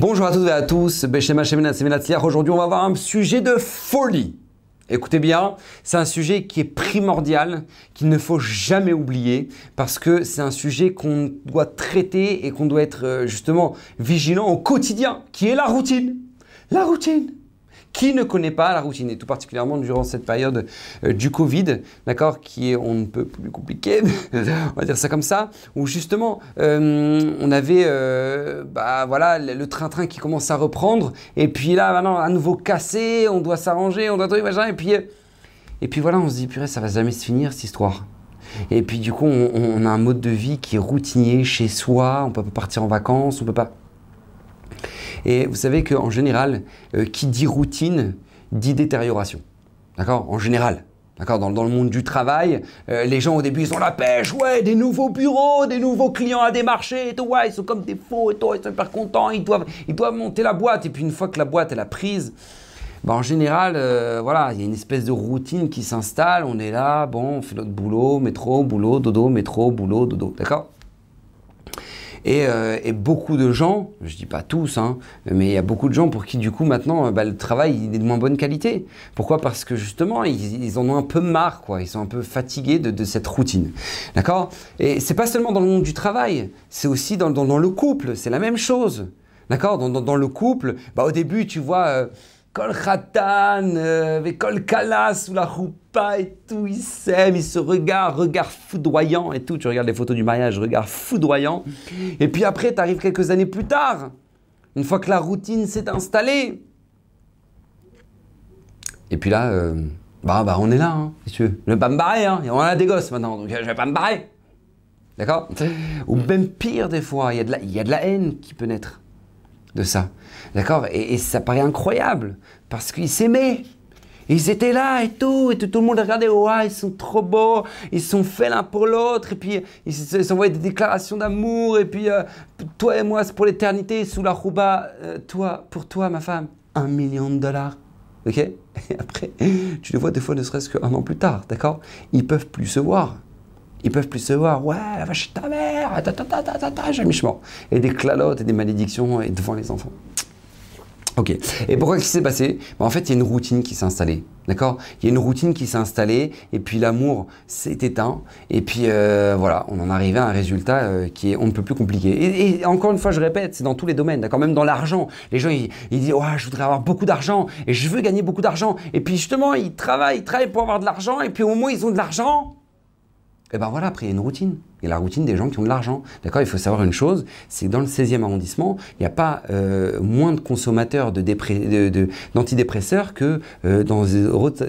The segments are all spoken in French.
Bonjour à toutes et à tous, Aujourd'hui, on va avoir un sujet de folie. Écoutez bien, c'est un sujet qui est primordial, qu'il ne faut jamais oublier, parce que c'est un sujet qu'on doit traiter et qu'on doit être euh, justement vigilant au quotidien, qui est la routine. La routine. Qui ne connaît pas la routine, et tout particulièrement durant cette période euh, du Covid, d'accord, qui est on ne peut plus compliqué, on va dire ça comme ça, où justement euh, on avait euh, bah, voilà, le train-train qui commence à reprendre, et puis là maintenant à nouveau cassé, on doit s'arranger, on doit truc machin, et puis et puis voilà, on se dit purée, ça va jamais se finir cette histoire. Et puis du coup, on, on a un mode de vie qui est routinier chez soi, on peut pas partir en vacances, on peut pas et vous savez qu'en général, euh, qui dit routine dit détérioration. D'accord? En général. D'accord? Dans, dans, le monde du travail, euh, les gens au début ils ont la pêche, ouais, des nouveaux bureaux, des nouveaux clients à démarcher, et tout, ouais, ils sont comme des faux, et tout, ils sont hyper contents, ils doivent, ils doivent monter la boîte. Et puis une fois que la boîte elle a prise, bah, en général, euh, voilà, il y a une espèce de routine qui s'installe. On est là, bon, on fait notre boulot, métro, boulot, dodo, métro, boulot, dodo, d'accord? Euh, et, beaucoup de gens, je dis pas tous, hein, mais il y a beaucoup de gens pour qui du coup maintenant euh, bah, le travail est de moins bonne qualité. Pourquoi? Parce que justement ils, en ont un peu marre, quoi. Ils sont un peu fatigués de, cette routine, d'accord? Et c'est pas seulement dans le monde du travail, c'est aussi dans, le couple. C'est la même chose, d'accord? Dans, le couple, bah, au début tu vois. Euh, Kol Khatan, avec Kol Kala sous la roupa et tout, ils s'aiment, ils se regardent, regard foudroyant et tout. Tu regardes les photos du mariage, regard foudroyant. Et puis après, tu arrives quelques années plus tard, une fois que la routine s'est installée. Et puis là, euh, bah, bah on est là, hein, si tu veux. Je vais pas me barrer, hein. on a des gosses maintenant, donc je vais pas me barrer. D'accord? Ou même pire des fois, il y, y a de la haine qui peut naître de ça. D'accord et, ça paraît incroyable parce qu'ils s'aimaient. Ils étaient là et tout, et tout, le monde regardait, ouais, ils sont trop beaux, ils sont faits l'un pour l'autre, et puis ils s'envoyaient des déclarations d'amour, et puis euh, toi et moi, c'est pour l'éternité, sous la rouba, euh, toi, pour toi, ma femme, un million de dollars. Ok Et après, tu les vois des fois ne serait-ce qu'un an plus tard, d'accord Ils peuvent plus se voir. Ils peuvent plus se voir. Ouais, la vache ta mère, ta ta ta ta ta, jamais Et des clalotes et des malédictions et devant les enfants. Ok. Et pourquoi qu'est-ce qui s'est passé? Bah, En fait, il y a une routine qui s'est installée. D'accord? Il y a une routine qui s'est installée et puis l'amour s'est éteint. Et puis euh, voilà, on en arrivé à un résultat euh, qui est on ne peut plus compliqué. Et, encore une fois, je répète, c'est dans tous les domaines. D'accord? Même dans l'argent. Les gens, ils, disent ouais, je voudrais avoir beaucoup d'argent et je veux gagner beaucoup d'argent. Et puis justement, ils travaillent, ils travaillent pour avoir de l'argent. Et puis au où ils ont de l'argent, et ben voilà, après il y a une routine. A la routine des gens qui ont de l'argent. D'accord Il faut savoir une chose, c'est que dans le 16e arrondissement, il n'y a pas euh, moins de consommateurs d'antidépresseurs de, que euh, dans,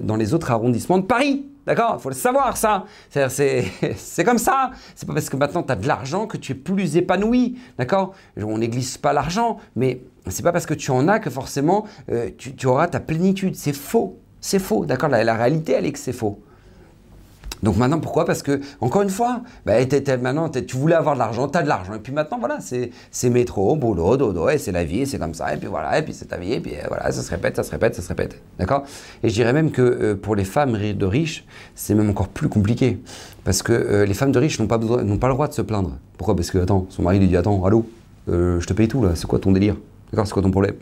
dans les autres arrondissements de Paris. D'accord Il faut le savoir, ça. C'est comme ça. C'est pas parce que maintenant tu as de l'argent que tu es plus épanoui. D'accord On néglige pas l'argent, mais c'est pas parce que tu en as que forcément euh, tu, auras ta plénitude. C'est faux. C'est faux. D'accord la, la réalité, elle est que c'est faux. Donc maintenant, pourquoi? Parce que, encore une fois, bah, maintenant, tu voulais avoir de l'argent, tu as de l'argent. Et puis maintenant, voilà, c'est métro, boulot, dodo, et c'est la vie, c'est comme ça. Et puis voilà, et puis c'est ta vie, et puis euh, voilà, ça se répète, ça se répète, ça se répète. D'accord? Et je dirais même que euh, pour les femmes de riches, c'est même encore plus compliqué. Parce que euh, les femmes de riches n'ont pas, pas le droit de se plaindre. Pourquoi? Parce que, attends, son mari lui dit Attends, allô, je te paye tout là, c'est quoi ton délire? D'accord? C'est quoi ton problème?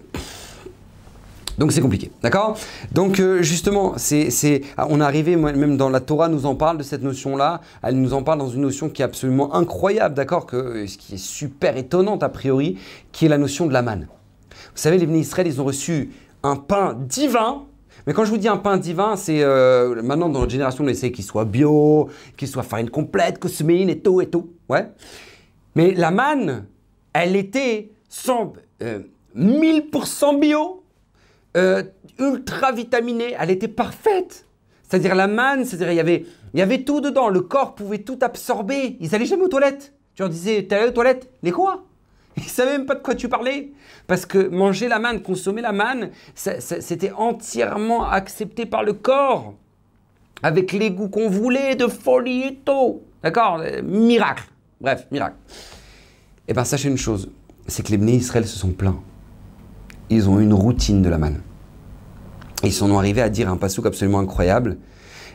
Donc c'est compliqué, d'accord? Donc euh, justement, c'est, ah, on est arrivé, même dans la Torah nous en parle de cette notion-là, elle nous en parle dans une notion qui est absolument incroyable, d'accord? Que, Ce qui est super étonnante a priori, qui est la notion de la manne. Vous savez, les bénis Israël, ils ont reçu un pain divin, mais quand je vous dis un pain divin, c'est euh, maintenant dans notre génération, on essaie qu'il soit bio, qu'il soit farine complète, cosméine et tout et tout. Ouais. Mais la manne, elle était 100, 1000% euh, bio euh, ultra vitaminée, elle était parfaite. C'est-à-dire la manne, c'est-à-dire il y avait, il y avait tout dedans, le corps pouvait tout absorber. Ils allaient jamais aux toilettes. Tu leur disais, t'es allé aux toilettes? Les quoi? Ils savaient même pas de quoi tu parlais. Parce que manger la manne, consommer la manne, c'était entièrement accepté par le corps. Avec les goûts qu'on voulait, de folie et tout. D'accord? Euh, Miracle. Bref, miracle. Eh bien, sachez une chose, c'est que les bénis Israël se sont plaints ils ont une routine de la manne. Ils sont arrivés à dire un pasouk absolument incroyable.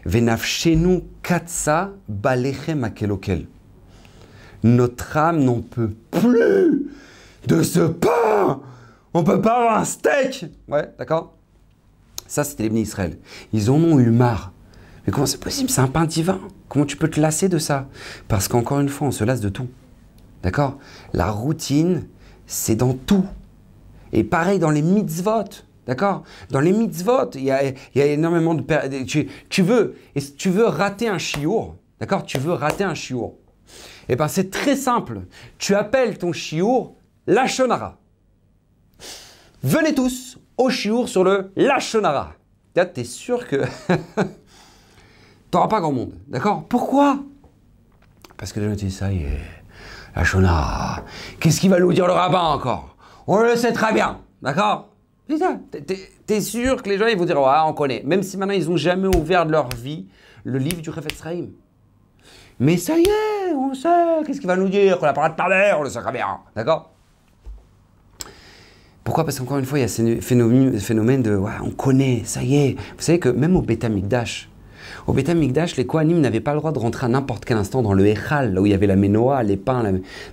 Venafshenu katsa balechem akelokel. Notre âme n'en peut plus de ce pain On peut pas avoir un steak Ouais, d'accord Ça, c'était les bénis Israël. Ils en ont eu marre. Mais comment c'est possible? C'est un pain divin. Comment tu peux te lasser de ça? Parce qu'encore une fois, on se lasse de tout. D'accord? La routine, c'est dans tout. Et pareil dans les mitzvot. D'accord? Dans les mitzvot, il y a, énormément de... Tu, tu, veux, tu veux rater un chiour, d'accord? Tu veux rater un chiour. Eh bien, c'est très simple. Tu appelles ton chiour Lachonara. Venez tous au chiour sur le Lachonara. Tu es sûr que tu n'auras pas grand monde. D'accord? Pourquoi? Parce que les gens disent ça y est, Lachonara. Qu'est-ce qu'il va nous dire le rabbin encore? On le sait très bien. D'accord? T'es sûr que les gens ils vont dire ouais on connaît, même si maintenant ils n'ont jamais ouvert de leur vie le livre du Refet Sraïm. Mais ça y est, on sait, qu'est-ce qu'il va nous dire? Qu'on a parlé de parler, on le sait très bien, d'accord? Pourquoi? Parce qu'encore une fois, il y a ce phénomène, de ouais, on connaît, ça y est. Vous savez que même au Beta Mikdash, au Beth Mikdash, les Kohanim n'avaient pas le droit de rentrer à n'importe quel instant dans le Echal, là où il y avait la Menoa, les pains,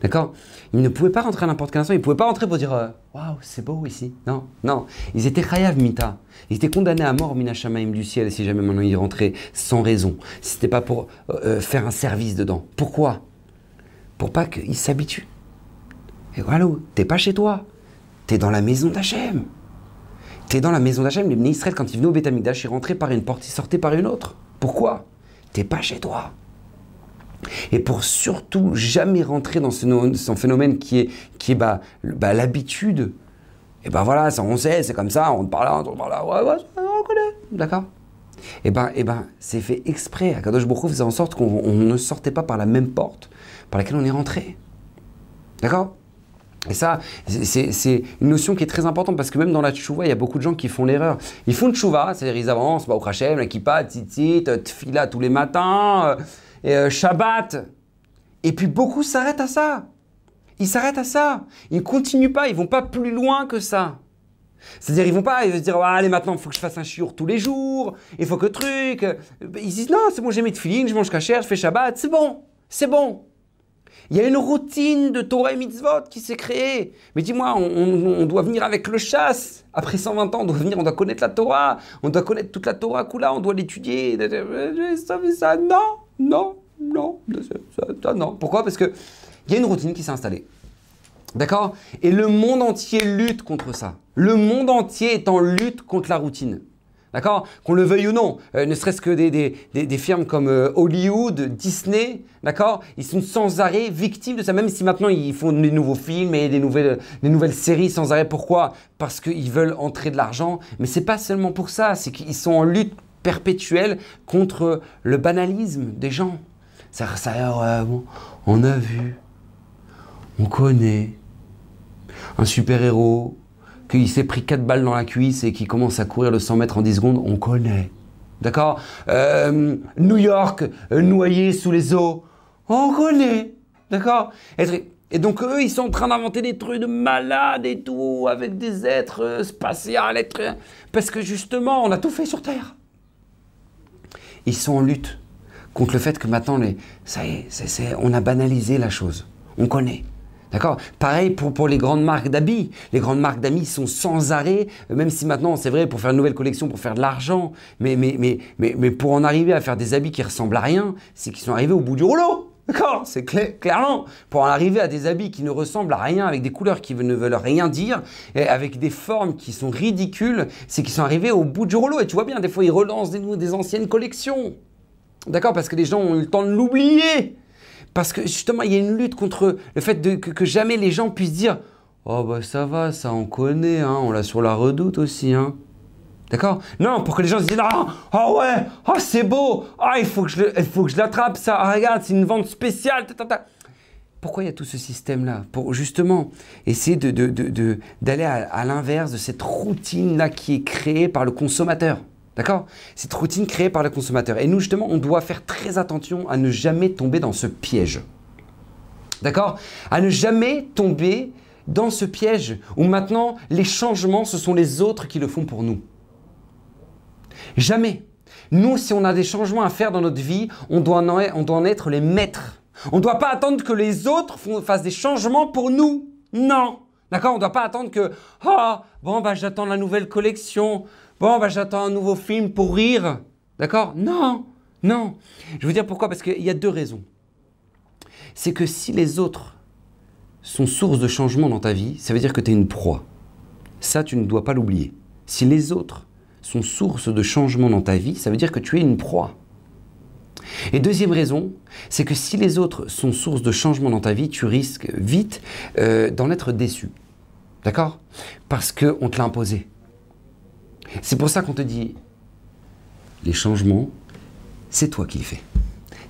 d'accord? Ils ne pouvaient pas rentrer à n'importe quel instant, ils ne pouvaient pas rentrer pour dire euh, Waouh, c'est beau ici. Non, non. Ils étaient Chayav Mita. Ils étaient condamnés à mort, Mina du ciel, si jamais maintenant ils rentraient sans raison. Si c'était pas pour euh, euh, faire un service dedans. Pourquoi? Pour pas qu'ils s'habituent. Et voilà, t'es pas chez toi. T'es dans la maison d'Hachem. T'es dans la maison d'Hachem. Les Israël, quand ils venaient au Beth ils rentraient par une porte, ils sortaient par une autre. Pourquoi? T'es pas chez toi. Et pour surtout jamais rentrer dans ce, phénomène qui est, qui est bah, bah, l'habitude, et ben voilà, ça on sait, c'est comme ça, on parle là, on parle là, ouais, ouais, on connaît, d'accord Et ben, et ben c'est fait exprès. Akadosh Baruch faisait en sorte qu'on ne sortait pas par la même porte par laquelle on est rentré. D'accord et ça, c'est une notion qui est très importante parce que même dans la tchouva, il y a beaucoup de gens qui font l'erreur. Ils font tchouva, c'est-à-dire ils avancent, bah, au Krachem, la kippa, tzitzit, tfila tous les matins, euh, et, euh, Shabbat. Et puis beaucoup s'arrêtent à ça. Ils s'arrêtent à ça. Ils ne continuent pas, ils vont pas plus loin que ça. C'est-à-dire, ils vont pas ils vont se dire, allez, maintenant, il faut que je fasse un chiour tous les jours, il faut que truc. Ils disent, non, c'est bon, j'ai mes tefilines, je mange cachère, je fais Shabbat, c'est bon, c'est bon. Il y a une routine de Torah et mitzvot qui s'est créée. Mais dis-moi, on, doit venir avec le chasse. Après 120 ans, on doit venir, on doit connaître la Torah. On doit connaître toute la Torah Kula, on doit l'étudier. Ça, ça, non, non, non, non. Pourquoi? Parce qu'il y a une routine qui s'est installée. D'accord? Et le monde entier lutte contre ça. Le monde entier est en lutte contre la routine. D'accord Qu'on le veuille ou non, euh, ne serait-ce que des, firmes comme euh, Hollywood, Disney, d'accord Ils sont sans arrêt victimes de ça, même si maintenant ils font des nouveaux films et des nouvelles, des nouvelles séries sans arrêt. Pourquoi? Parce qu'ils veulent entrer de l'argent. Mais c'est pas seulement pour ça, c'est qu'ils sont en lutte perpétuelle contre le banalisme des gens. Ça, ça on a vu, on connaît un super-héros qu'il s'est pris 4 balles dans la cuisse et qu'il commence à courir le 100 mètres en 10 secondes, on connaît. D'accord euh, New York, euh, noyé sous les eaux, on connaît. D'accord et, donc eux, ils sont en train d'inventer des trucs de malades et tout, avec des êtres euh, spatiaux, êtres... Parce que justement, on a tout fait sur Terre. Ils sont en lutte contre le fait que maintenant, les, ça on a banalisé la chose. On connaît. D'accord? Pareil pour, pour les grandes marques d'habits. Les grandes marques d'habits sont sans arrêt, même si maintenant, c'est vrai, pour faire une nouvelle collection, pour faire de l'argent, mais, mais, mais, mais, mais pour en arriver à faire des habits qui ressemblent à rien, c'est qu'ils sont arrivés au bout du rouleau. D'accord? C'est clairement. Pour en arriver à des habits qui ne ressemblent à rien, avec des couleurs qui ne veulent rien dire, et avec des formes qui sont ridicules, c'est qu'ils sont arrivés au bout du rouleau. Et tu vois bien, des fois, ils relancent des, des anciennes collections. D'accord? Parce que les gens ont eu le temps de l'oublier. Parce que justement, il y a une lutte contre le fait de, que, jamais les gens puissent dire Oh, bah ça va, ça on connaît, hein, on l'a sur la redoute aussi. Hein. D'accord? Non, pour que les gens se disent Ah oh ouais, oh c'est beau, ah il faut que je l'attrape ça, ah, regarde, c'est une vente spéciale. Pourquoi il y a tout ce système-là? Pour justement essayer d'aller de, de, à, à l'inverse de cette routine-là qui est créée par le consommateur. D'accord? Cette routine créée par le consommateur. Et nous, justement, on doit faire très attention à ne jamais tomber dans ce piège. D'accord? À ne jamais tomber dans ce piège où maintenant les changements, ce sont les autres qui le font pour nous. Jamais. Nous, si on a des changements à faire dans notre vie, on doit en, être les maîtres. On ne doit pas attendre que les autres fassent des changements pour nous. Non. D'accord? On ne doit pas attendre que, ah, bon, bah, j'attends la nouvelle collection. Bon, bah, j'attends un nouveau film pour rire. D'accord? Non, non. Je veux dire pourquoi? Parce qu'il y a deux raisons. C'est que si les autres sont source de changement dans ta vie, ça veut dire que tu es une proie. Ça, tu ne dois pas l'oublier. Si les autres sont source de changement dans ta vie, ça veut dire que tu es une proie. Et deuxième raison, c'est que si les autres sont source de changement dans ta vie, tu risques vite euh, d'en être déçu. D'accord? Parce qu'on te l'a imposé. C'est pour ça qu'on te dit, les changements, c'est toi qui les fais.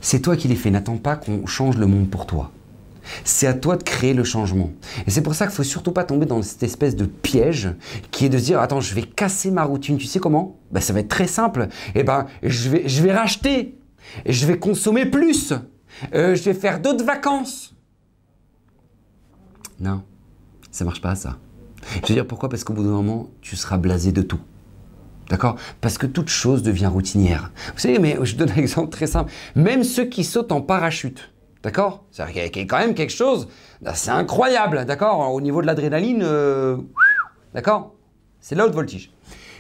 C'est toi qui les fais. N'attends pas qu'on change le monde pour toi. C'est à toi de créer le changement. Et c'est pour ça qu'il ne faut surtout pas tomber dans cette espèce de piège qui est de se dire Attends, je vais casser ma routine. Tu sais comment? Ben, Ça va être très simple. Eh ben, je vais, je vais racheter. Et je vais consommer plus. Euh, je vais faire d'autres vacances. Non, ça marche pas ça. Je veux dire pourquoi? Parce qu'au bout d'un moment, tu seras blasé de tout. D'accord? Parce que toute chose devient routinière. Vous savez, mais je donne un exemple très simple. Même ceux qui sautent en parachute, d'accord? C'est-à-dire quand même quelque chose c'est incroyable, d'accord? Au niveau de l'adrénaline, euh, d'accord? C'est là haute voltige.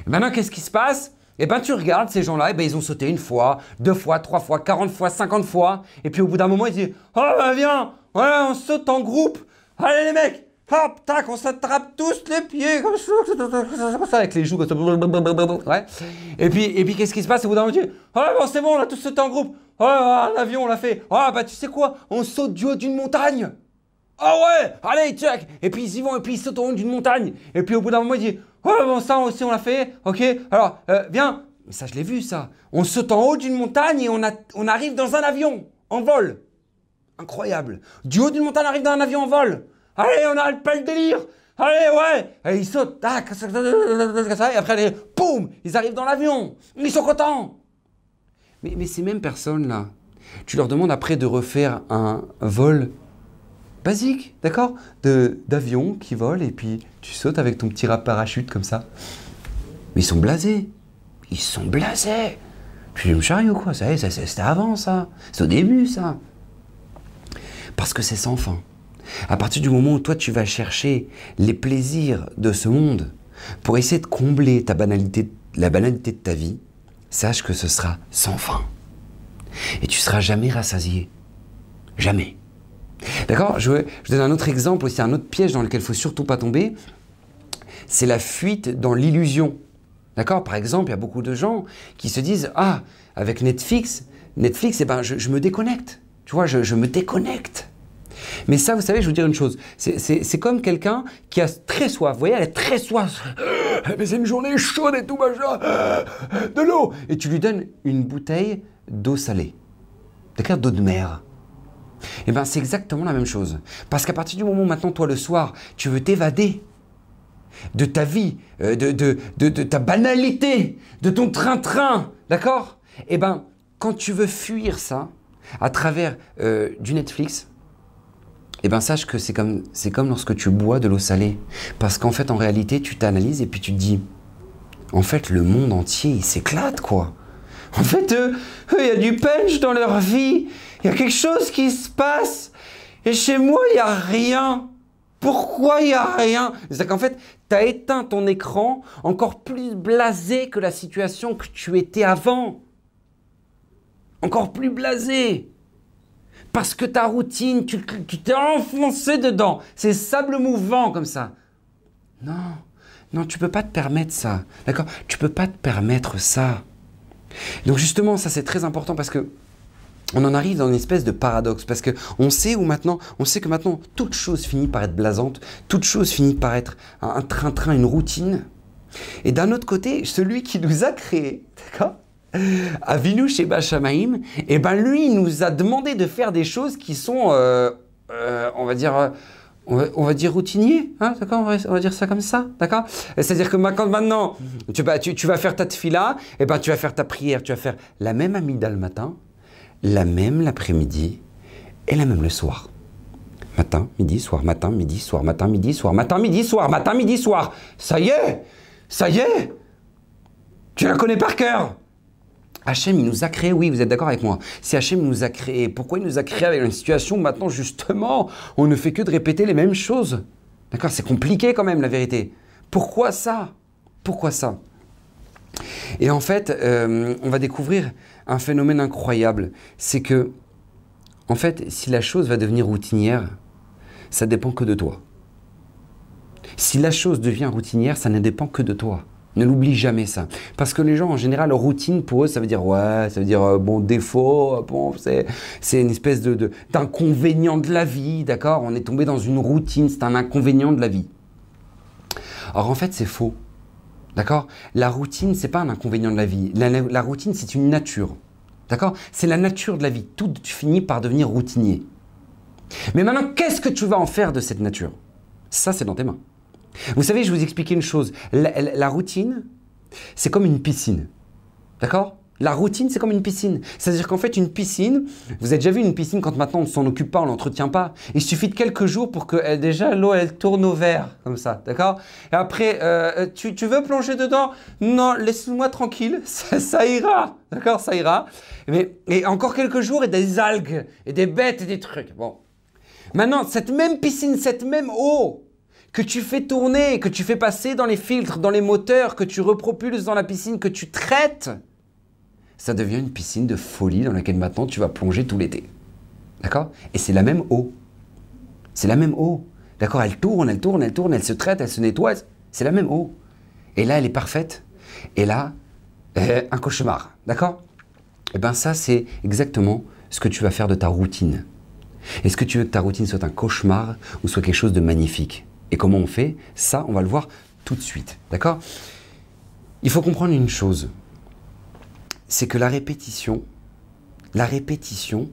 Maintenant, qu'est-ce qui se passe? Eh bien, tu regardes ces gens-là, eh ben, ils ont sauté une fois, deux fois, trois fois, quarante fois, cinquante fois. Et puis au bout d'un moment, ils disent Oh, ben viens, on saute en groupe. Allez les mecs, hop, tac, on s'attrape tous les pieds comme ça, avec les joues comme ça. Ouais. Et puis, et puis qu'est-ce qui se passe au bout d'un moment? Ah bon, c'est bon, on a tous sauté en groupe. Oh, l'avion, on l'a fait. Ah bah tu sais quoi? On saute du haut d'une montagne. Ah ouais, allez, check. Et puis ils y vont, et puis ils sautent au haut d'une montagne. Et puis au bout d'un moment, ils disent Oh bon, ça aussi, on l'a fait. Ok, alors, euh, viens. Mais ça, je l'ai vu, ça. On saute en haut d'une montagne et on, on arrive dans un avion, en vol. Incroyable. Du haut d'une montagne, on arrive dans un avion en vol. Allez, on n'arrête pas le délire Allez, ouais Et ils sautent, tac, et après, allez, boum Ils arrivent dans l'avion Ils sont contents mais, mais ces mêmes personnes-là, tu leur demandes après de refaire un vol basique, d'accord? D'avion qui vole et puis tu sautes avec ton petit parachute comme ça. Mais ils sont blasés. Ils sont blasés. Tu me charries ou quoi? Ça c'était avant ça. C'est au début ça. Parce que c'est sans fin. À partir du moment où toi tu vas chercher les plaisirs de ce monde pour essayer de combler ta banalité, la banalité de ta vie, sache que ce sera sans fin. Et tu seras jamais rassasié. Jamais. D'accord je, donne un autre exemple aussi, un autre piège dans lequel il faut surtout pas tomber. C'est la fuite dans l'illusion. D'accord Par exemple, il y a beaucoup de gens qui se disent Ah, avec Netflix, Netflix, eh ben, je, me déconnecte. Tu vois, je me déconnecte. Mais ça, vous savez, je vous dire une chose. C'est comme quelqu'un qui a très soif. Vous voyez, elle est très soif. Mais c'est une journée chaude et tout, machin. De l'eau. Et tu lui donnes une bouteille d'eau salée. D'accord D'eau de mer. Eh bien, c'est exactement la même chose. Parce qu'à partir du moment où maintenant, toi, le soir, tu veux t'évader de ta vie, euh, de, de, ta banalité, de ton train-train, d'accord? Eh bien, quand tu veux fuir ça, à travers euh, du Netflix, eh bien sache que c'est comme, c'est comme lorsque tu bois de l'eau salée. Parce qu'en fait, en réalité, tu t'analyses et puis tu te dis, en fait, le monde entier, il s'éclate, quoi. En fait, eux, il y a du punch dans leur vie. Il y a quelque chose qui se passe. Et chez moi, il n'y a rien. Pourquoi il n'y a rien? C'est qu'en fait, tu as éteint ton écran encore plus blasé que la situation que tu étais avant. Encore plus blasé parce que ta routine, tu t'es enfoncé dedans. C'est sable mouvant comme ça. Non, non, tu peux pas te permettre ça. D'accord? Tu peux pas te permettre ça. Donc justement, ça c'est très important parce que on en arrive dans une espèce de paradoxe parce que on sait où maintenant, on sait que maintenant toute chose finit par être blasante, toute chose finit par être un train-train, une routine. Et d'un autre côté, celui qui nous a créés, d'accord? Avinu chez Bachamaïm, et eh ben lui, il nous a demandé de faire des choses qui sont, euh, euh, on va dire, euh, on va, dire routiniers, hein, d'accord on va, dire ça comme ça, d'accord? C'est-à-dire que maintenant, tu, tu, tu, vas faire ta tefila, et eh ben tu vas faire ta prière, tu vas faire la même amida le matin, la même l'après-midi, et la même le soir. Matin, midi, soir, matin, midi, soir, matin, midi, soir, matin, midi, soir, matin, midi, soir. Ça y est, ça y est, tu la connais par cœur. Hachem, il nous a créé, oui, vous êtes d'accord avec moi. Si Hachem nous a créé, pourquoi il nous a créé avec une situation où maintenant, justement, on ne fait que de répéter les mêmes choses? D'accord C'est compliqué quand même la vérité. Pourquoi ça? Pourquoi ça? Et en fait, euh, on va découvrir un phénomène incroyable. C'est que, en fait, si la chose va devenir routinière, ça dépend que de toi. Si la chose devient routinière, ça ne dépend que de toi. Ne l'oublie jamais ça. Parce que les gens, en général, routine, pour eux, ça veut dire, ouais, ça veut dire, euh, bon, défaut, bon, c'est une espèce de, d'inconvénient de, la vie, d'accord? On est tombé dans une routine, c'est un inconvénient de la vie. Or, en fait, c'est faux. D'accord? La routine, c'est pas un inconvénient de la vie. La, routine, c'est une nature. D'accord? C'est la nature de la vie. Tout finit par devenir routinier. Mais maintenant, qu'est-ce que tu vas en faire de cette nature? Ça, c'est dans tes mains. Vous savez, je vous expliquer une chose. La, routine, c'est comme une piscine. D'accord? La routine, c'est comme une piscine. C'est-à-dire qu'en fait, une piscine, vous avez déjà vu une piscine quand maintenant on ne s'en occupe pas, on l'entretient pas. Il suffit de quelques jours pour que déjà l'eau elle tourne au vert, comme ça, d'accord? Et après, euh, tu, veux plonger dedans? Non, laisse-moi tranquille, ça, ira, d'accord? Ça ira. Mais et encore quelques jours et des algues et des bêtes et des trucs. Bon. Maintenant, cette même piscine, cette même eau, que tu fais tourner, que tu fais passer dans les filtres, dans les moteurs, que tu repropulses dans la piscine, que tu traites, ça devient une piscine de folie dans laquelle maintenant tu vas plonger tout l'été. D'accord? Et c'est la même eau. C'est la même eau. D'accord? Elle tourne, elle tourne, elle tourne, elle se traite, elle se nettoie. C'est la même eau. Et là, elle est parfaite. Et là, euh, un cauchemar. D'accord? Eh bien, ça, c'est exactement ce que tu vas faire de ta routine. Est-ce que tu veux que ta routine soit un cauchemar ou soit quelque chose de magnifique et comment on fait Ça, on va le voir tout de suite. D'accord? Il faut comprendre une chose. C'est que la répétition, la répétition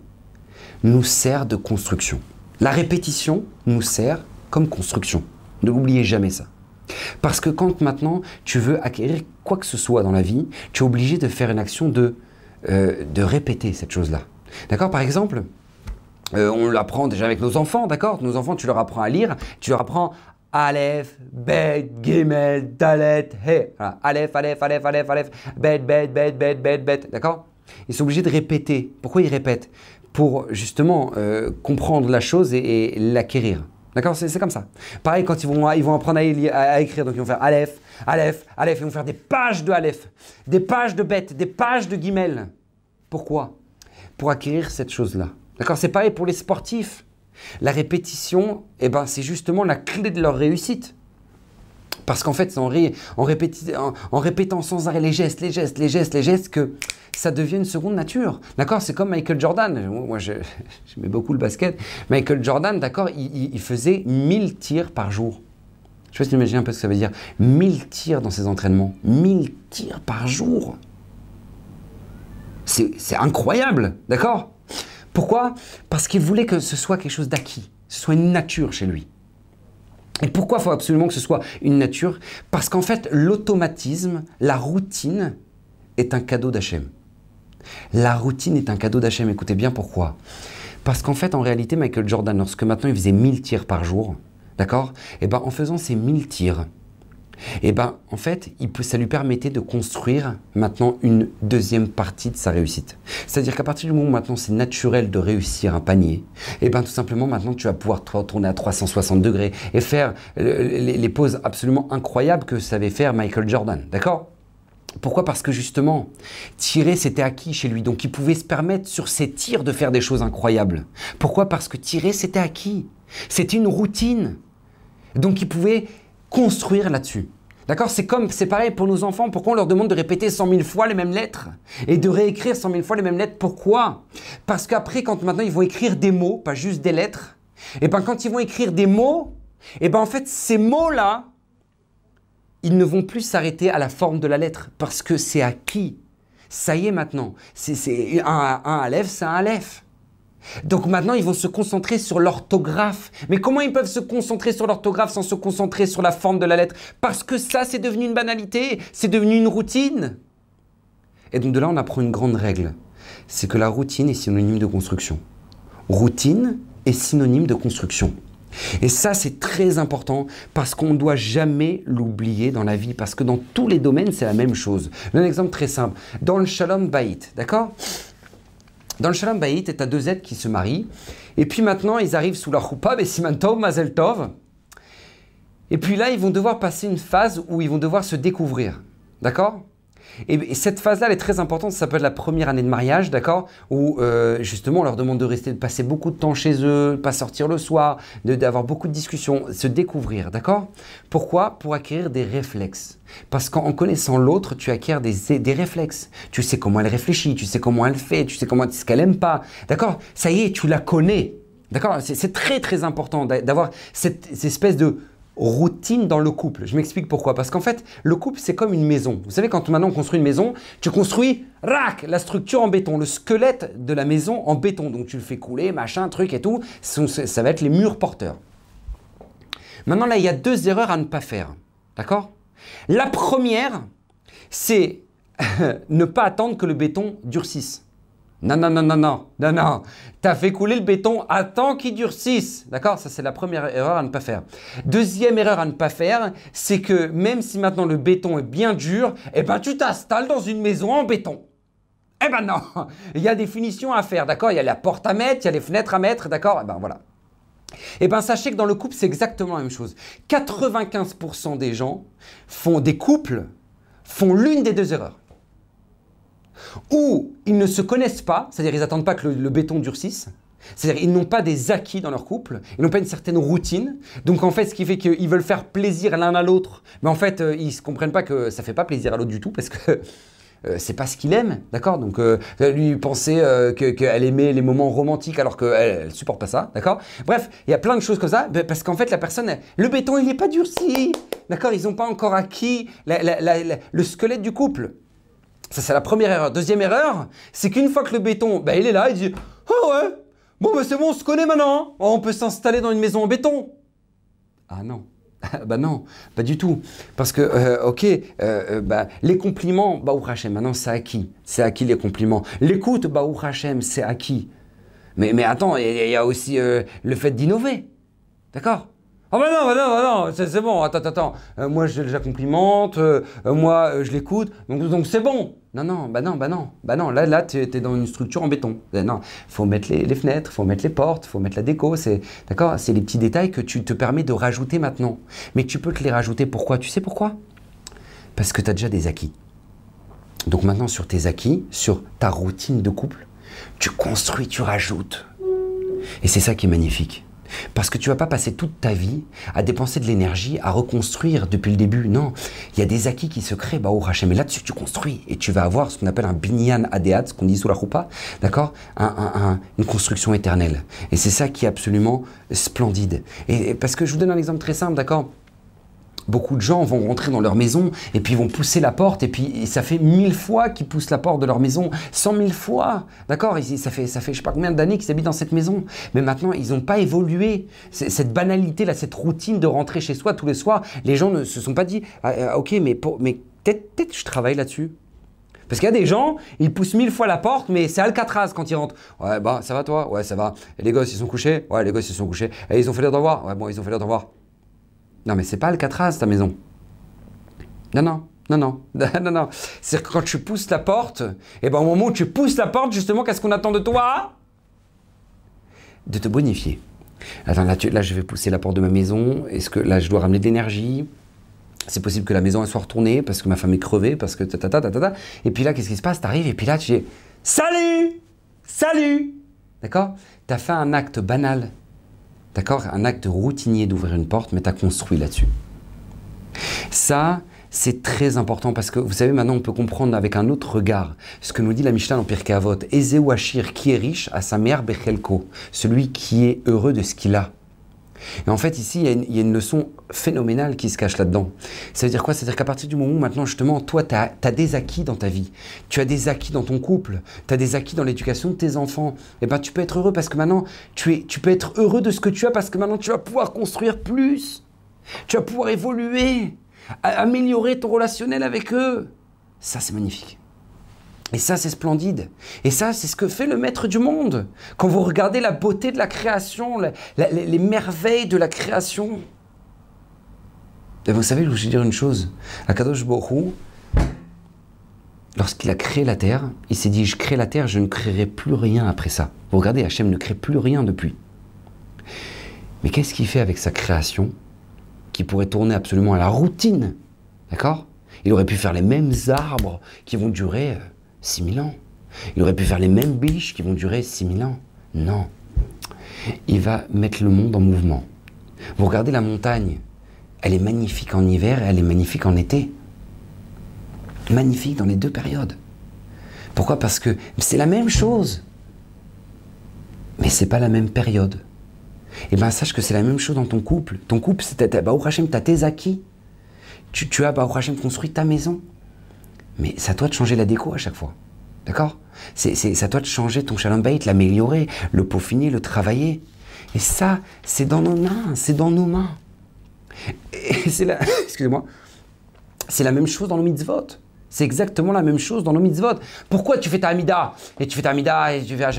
nous sert de construction. La répétition nous sert comme construction. Ne l'oubliez jamais ça. Parce que quand maintenant tu veux acquérir quoi que ce soit dans la vie, tu es obligé de faire une action de, euh, de répéter cette chose-là. D'accord? Par exemple, euh, on l'apprend déjà avec nos enfants, d'accord? Nos enfants, tu leur apprends à lire, tu leur apprends Aleph, Bet, Gimel, Dalet, He. Voilà. Aleph, Aleph, Aleph, Aleph, Aleph, Bet, Bet, Bet, Bet, Bet, Bet. D'accord? Ils sont obligés de répéter. Pourquoi ils répètent? Pour justement euh, comprendre la chose et, l'acquérir. D'accord? C'est, comme ça. Pareil, quand ils vont, ils vont apprendre à, écrire, donc ils vont faire Aleph, Aleph, Aleph, ils vont faire des pages de Aleph, des pages de Bet, des pages de Gimel. Pourquoi? Pour acquérir cette chose-là. D'accord? C'est pareil pour les sportifs. La répétition, eh ben, c'est justement la clé de leur réussite. Parce qu'en fait, c'est en, en, répétant sans arrêt les gestes, les gestes, les gestes, les gestes, que ça devient une seconde nature. D'accord C'est comme Michael Jordan. Moi, j'aimais beaucoup le basket. Michael Jordan, d'accord, il, faisait 1000 tirs par jour. Je sais pas si tu un peu ce que ça veut dire. 1000 tirs dans ses entraînements. 1000 tirs par jour. C'est incroyable, d'accord? Pourquoi? Parce qu'il voulait que ce soit quelque chose d'acquis, ce soit une nature chez lui. Et pourquoi il faut absolument que ce soit une nature? Parce qu'en fait, l'automatisme, la routine, est un cadeau d'Hachem. La routine est un cadeau d'Hachem. Écoutez bien pourquoi. Parce qu'en fait, en réalité, Michael Jordan, lorsque maintenant il faisait 1000 tirs par jour, d'accord eh ben, en faisant ces 1000 tirs, et eh ben en fait, ça lui permettait de construire maintenant une deuxième partie de sa réussite. C'est-à-dire qu'à partir du moment où maintenant c'est naturel de réussir un panier, et eh ben tout simplement maintenant tu vas pouvoir tourner à 360 degrés et faire les, les poses absolument incroyables que savait faire Michael Jordan. D'accord? Pourquoi? Parce que justement, tirer, c'était acquis chez lui. Donc il pouvait se permettre sur ses tirs de faire des choses incroyables. Pourquoi? Parce que tirer, c'était acquis. C'était une routine. Donc il pouvait construire là-dessus. D'accord? C'est comme, c'est pareil pour nos enfants. Pourquoi on leur demande de répéter 100 000 fois les mêmes lettres et de réécrire 100 000 fois les mêmes lettres? Pourquoi? Parce qu'après, quand maintenant ils vont écrire des mots, pas juste des lettres, et ben quand ils vont écrire des mots, et ben en fait ces mots-là, ils ne vont plus s'arrêter à la forme de la lettre parce que c'est acquis. Ça y est maintenant. C'est un, un c'est un Aleph. Donc maintenant, ils vont se concentrer sur l'orthographe. Mais comment ils peuvent se concentrer sur l'orthographe sans se concentrer sur la forme de la lettre? Parce que ça, c'est devenu une banalité, c'est devenu une routine. Et donc de là, on apprend une grande règle. C'est que la routine est synonyme de construction. Routine est synonyme de construction. Et ça, c'est très important parce qu'on ne doit jamais l'oublier dans la vie, parce que dans tous les domaines, c'est la même chose. Un exemple très simple. Dans le Shalom Baït, d'accord? Dans le Shalom Bayit, tu as deux êtres qui se marient. Et puis maintenant, ils arrivent sous la choupa, Siman Tov, Mazel Tov. Et puis là, ils vont devoir passer une phase où ils vont devoir se découvrir. D'accord? Et, cette phase-là, elle est très importante. Ça peut être la première année de mariage, d'accord Où euh, justement, on leur demande de rester, de passer beaucoup de temps chez eux, de pas sortir le soir, d'avoir beaucoup de discussions, se découvrir, d'accord Pourquoi? Pour acquérir des réflexes. Parce qu'en connaissant l'autre, tu acquiers des, des réflexes. Tu sais comment elle réfléchit, tu sais comment elle fait, tu sais comment ce qu'elle aime pas, d'accord Ça y est, tu la connais. D'accord C'est très très important d'avoir cette espèce de routine dans le couple. Je m'explique pourquoi. Parce qu'en fait, le couple, c'est comme une maison. Vous savez, quand maintenant on construit une maison, tu construis, rac, la structure en béton, le squelette de la maison en béton. Donc tu le fais couler, machin, truc et tout. Ça va être les murs porteurs. Maintenant, là, il y a deux erreurs à ne pas faire. D'accord? La première, c'est ne pas attendre que le béton durcisse. Non, non, non, non, non, non, non. Tu as fait couler le béton, attends qu'il durcisse. D'accord? Ça, c'est la première erreur à ne pas faire. Deuxième erreur à ne pas faire, c'est que même si maintenant le béton est bien dur, eh ben, tu t'installes dans une maison en béton. Eh ben non Il y a des finitions à faire, d'accord? Il y a la porte à mettre, il y a les fenêtres à mettre, d'accord? Eh ben voilà. Eh bien, sachez que dans le couple, c'est exactement la même chose. 95% des gens font des couples, font l'une des deux erreurs ou ils ne se connaissent pas, c'est-à-dire ils n'attendent pas que le, béton durcisse, c'est-à-dire ils n'ont pas des acquis dans leur couple, ils n'ont pas une certaine routine. Donc en fait, ce qui fait qu'ils veulent faire plaisir l'un à l'autre, mais en fait, euh, ils ne comprennent pas que ça fait pas plaisir à l'autre du tout parce que euh, c'est pas ce qu'il aime, d'accord? Donc euh, lui penser qu'elle aimait les moments romantiques alors qu'elle ne supporte pas ça, d'accord? Bref, il y a plein de choses comme ça ben, parce qu'en fait la personne, le béton il n'est pas durci, d'accord? Ils n'ont pas encore acquis le squelette du couple. Ça, c'est la première erreur. Deuxième erreur, c'est qu'une fois que le béton, bah, il est là, il dit Oh ouais, bon, bah, c'est bon, on se connaît maintenant. Hein. on peut s'installer dans une maison en béton. Ah non. bah non, pas du tout. Parce que, euh, ok, euh, euh, bah, les compliments, bah Hachem, maintenant c'est acquis. C'est acquis les compliments. L'écoute, bah Hachem, c'est acquis. Mais, mais attends, il y, a aussi le fait d'innover. D'accord? Ah bah non, bah non, bah non, c'est bon, attends, attends, euh, moi je la euh, euh, moi je l'écoute, donc donc c'est bon. Non, non, bah non, bah non, bah non, là, là tu es, dans une structure en béton. Non, faut mettre les, les fenêtres, faut mettre les portes, faut mettre la déco, c'est d'accord, c'est les petits détails que tu te permets de rajouter maintenant. Mais tu peux te les rajouter pourquoi? Tu sais pourquoi? Parce que tu as déjà des acquis. Donc maintenant sur tes acquis, sur ta routine de couple, tu construis, tu rajoutes. Et c'est ça qui est magnifique. Parce que tu vas pas passer toute ta vie à dépenser de l'énergie, à reconstruire depuis le début. Non, il y a des acquis qui se créent, bah, au Hachem. Et là-dessus, tu construis. Et tu vas avoir ce qu'on appelle un binyan adéat, ce qu'on dit sous la roupa, d'accord? Une construction éternelle. Et c'est ça qui est absolument splendide. Et parce que je vous donne un exemple très simple, d'accord? Beaucoup de gens vont rentrer dans leur maison et puis vont pousser la porte et puis ça fait mille fois qu'ils poussent la porte de leur maison, cent mille fois, d'accord? Ça fait, ça fait je sais pas combien d'années qu'ils habitent dans cette maison, mais maintenant ils n'ont pas évolué. Cette banalité là, cette routine de rentrer chez soi tous les soirs, les gens ne se sont pas dit, ah, ah, ok, mais, mais peut-être je travaille là-dessus. Parce qu'il y a des gens, ils poussent mille fois la porte, mais c'est Alcatraz quand ils rentrent. Ouais, bah, ça va toi? Ouais, ça va. Et les gosses, ils sont couchés? Ouais, les gosses, ils sont couchés. Et ils ont fait l'heure d'en voir Ouais, bon, ils ont fait l'heure d'en voir. Non, mais c'est pas Alcatraz, ta maison. Non, non, non, non, non, non. C'est quand tu pousses la porte, et eh ben au moment où tu pousses la porte, justement, qu'est-ce qu'on attend de toi? De te bonifier. Attends, là, là, je vais pousser la porte de ma maison. Est-ce que là, je dois ramener de l'énergie? C'est possible que la maison elle soit retournée parce que ma femme est crevée, parce que ta ta ta ta ta. Et puis là, qu'est-ce qui se passe? T'arrives et puis là, tu dis Salut Salut D'accord? T'as fait un acte banal D'accord? Un acte routinier d'ouvrir une porte, mais tu as construit là-dessus. Ça, c'est très important parce que vous savez, maintenant on peut comprendre avec un autre regard ce que nous dit la Mishnah dans Pirkei Avot. Ezeu Ashir, qui est riche, à sa mère Bechelko, celui qui est heureux de ce qu'il a. Et en fait, ici, il y, a une, leçon phénoménale qui se cache là-dedans. Ça veut dire quoi? C'est-à-dire qu'à partir du moment où maintenant, justement, toi, tu as, des acquis dans ta vie, tu as des acquis dans ton couple, tu as des acquis dans l'éducation de tes enfants, et eh ben tu peux être heureux parce que maintenant, tu, es, tu peux être heureux de ce que tu as parce que maintenant, tu vas pouvoir construire plus. Tu vas pouvoir évoluer, améliorer ton relationnel avec eux. Ça, c'est magnifique. Et ça, c'est splendide. Et ça, c'est ce que fait le maître du monde. Quand vous regardez la beauté de la création, les, merveilles de la création. Et vous savez, je vais dire une chose. Akadosh Borou, lorsqu'il a créé la terre, il s'est dit Je crée la terre, je ne créerai plus rien après ça. Vous regardez, Hachem ne crée plus rien depuis. Mais qu'est-ce qu'il fait avec sa création qui pourrait tourner absolument à la routine? D'accord? Il aurait pu faire les mêmes arbres qui vont durer 6000 ans. Il aurait pu faire les mêmes biches qui vont durer 6000 ans. Non. Il va mettre le monde en mouvement. Vous regardez la montagne, elle est magnifique en hiver et elle est magnifique en été. Magnifique dans les deux périodes. Pourquoi? Parce que c'est la même chose. Mais c'est pas la même période. Et eh bien sache que c'est la même chose dans ton couple. Ton couple, c'est bah, Hachem, tu as tes acquis. Tu, tu as Baruch Hachem construit ta maison. Mais c'est à toi de changer la déco à chaque fois. D'accord c'est, à toi de changer ton shalom bait, l'améliorer, le peaufiner, le travailler. Et ça, c'est dans nos mains, c'est dans nos mains. Et c'est la, excusez-moi, c'est la même chose dans nos mitzvot. C'est exactement la même chose dans nos mitzvot. Pourquoi tu fais ta amida Et tu fais ta amida et tu fais